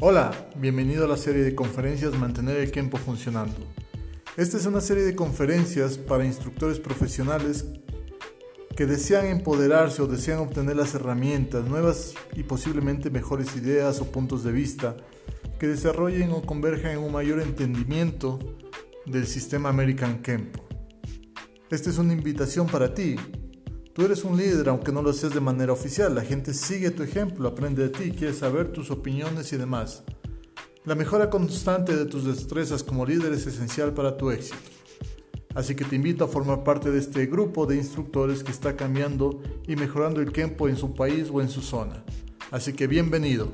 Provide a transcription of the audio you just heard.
Hola, bienvenido a la serie de conferencias Mantener el Kempo funcionando. Esta es una serie de conferencias para instructores profesionales que desean empoderarse o desean obtener las herramientas, nuevas y posiblemente mejores ideas o puntos de vista que desarrollen o converjan en un mayor entendimiento del sistema American Kempo. Esta es una invitación para ti. Tú eres un líder aunque no lo seas de manera oficial. La gente sigue tu ejemplo, aprende de ti, quiere saber tus opiniones y demás. La mejora constante de tus destrezas como líder es esencial para tu éxito. Así que te invito a formar parte de este grupo de instructores que está cambiando y mejorando el Kempo en su país o en su zona. Así que bienvenido.